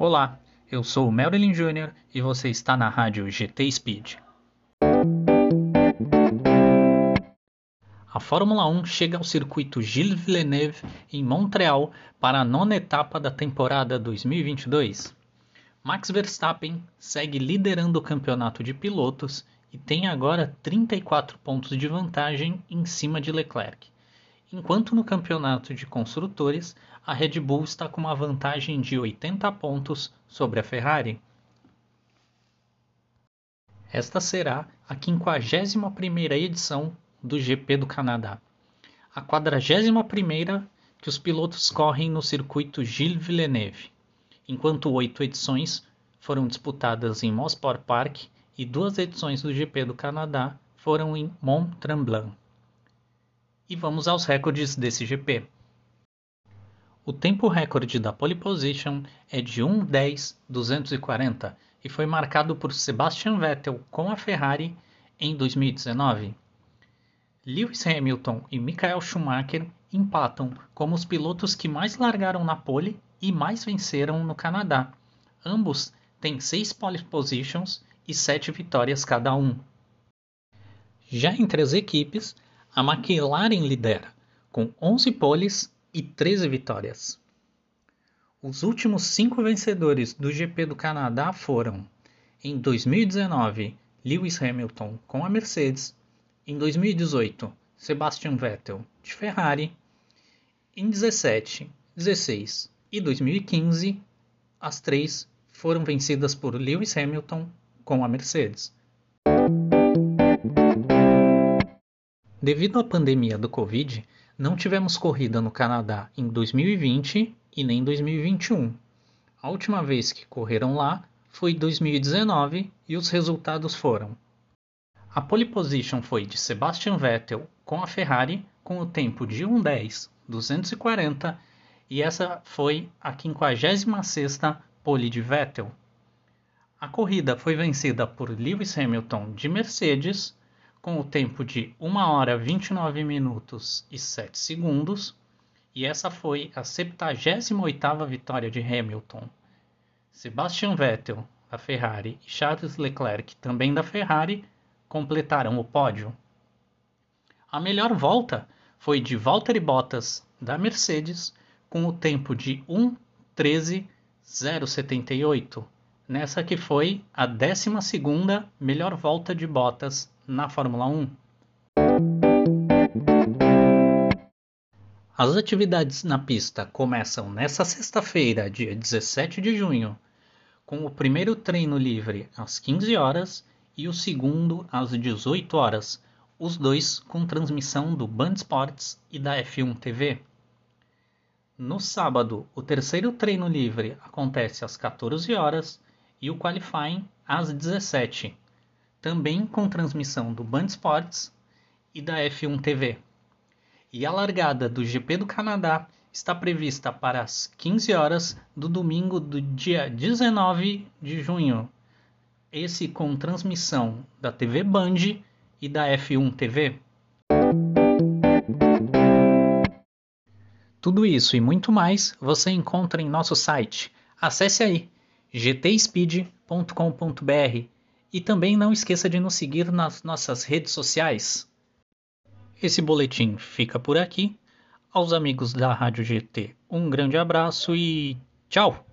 Olá, eu sou o Marilyn Jr. e você está na rádio GT Speed. A Fórmula 1 chega ao circuito Gilles Villeneuve em Montreal para a nona etapa da temporada 2022. Max Verstappen segue liderando o campeonato de pilotos e tem agora 34 pontos de vantagem em cima de Leclerc enquanto no campeonato de construtores a Red Bull está com uma vantagem de 80 pontos sobre a Ferrari. Esta será a 51ª edição do GP do Canadá, a 41ª que os pilotos correm no circuito Gilles Villeneuve, enquanto oito edições foram disputadas em Mosport Park e duas edições do GP do Canadá foram em Mont Tremblant. E vamos aos recordes desse GP. O tempo recorde da pole position é de 1:10.240 e foi marcado por Sebastian Vettel com a Ferrari em 2019. Lewis Hamilton e Michael Schumacher empatam como os pilotos que mais largaram na pole e mais venceram no Canadá. Ambos têm seis pole positions e sete vitórias cada um. Já entre as equipes, a McLaren lidera, com 11 poles e 13 vitórias. Os últimos cinco vencedores do GP do Canadá foram, em 2019, Lewis Hamilton com a Mercedes, em 2018, Sebastian Vettel de Ferrari, em 17, 16 e 2015, as três foram vencidas por Lewis Hamilton com a Mercedes. Devido à pandemia do Covid, não tivemos corrida no Canadá em 2020 e nem 2021. A última vez que correram lá foi 2019 e os resultados foram: a pole position foi de Sebastian Vettel com a Ferrari com o tempo de 1:10.240 e essa foi a 56ª pole de Vettel. A corrida foi vencida por Lewis Hamilton de Mercedes com o tempo de 1 hora 29 minutos e 7 segundos, e essa foi a 78ª vitória de Hamilton. Sebastian Vettel, da Ferrari, e Charles Leclerc, também da Ferrari, completaram o pódio. A melhor volta foi de Valtteri Bottas, da Mercedes, com o tempo de 1:13.078, nessa que foi a 12ª melhor volta de Bottas na Fórmula 1. As atividades na pista começam nesta sexta-feira, dia 17 de junho, com o primeiro treino livre às 15 horas e o segundo às 18 horas, os dois com transmissão do Band Sports e da F1 TV. No sábado, o terceiro treino livre acontece às 14 horas e o qualifying às 17 também com transmissão do Band Sports e da F1 TV. E a largada do GP do Canadá está prevista para as 15 horas do domingo do dia 19 de junho. Esse com transmissão da TV Band e da F1 TV. Tudo isso e muito mais você encontra em nosso site. Acesse aí gtspeed.com.br e também não esqueça de nos seguir nas nossas redes sociais. Esse boletim fica por aqui. Aos amigos da Rádio GT, um grande abraço e tchau!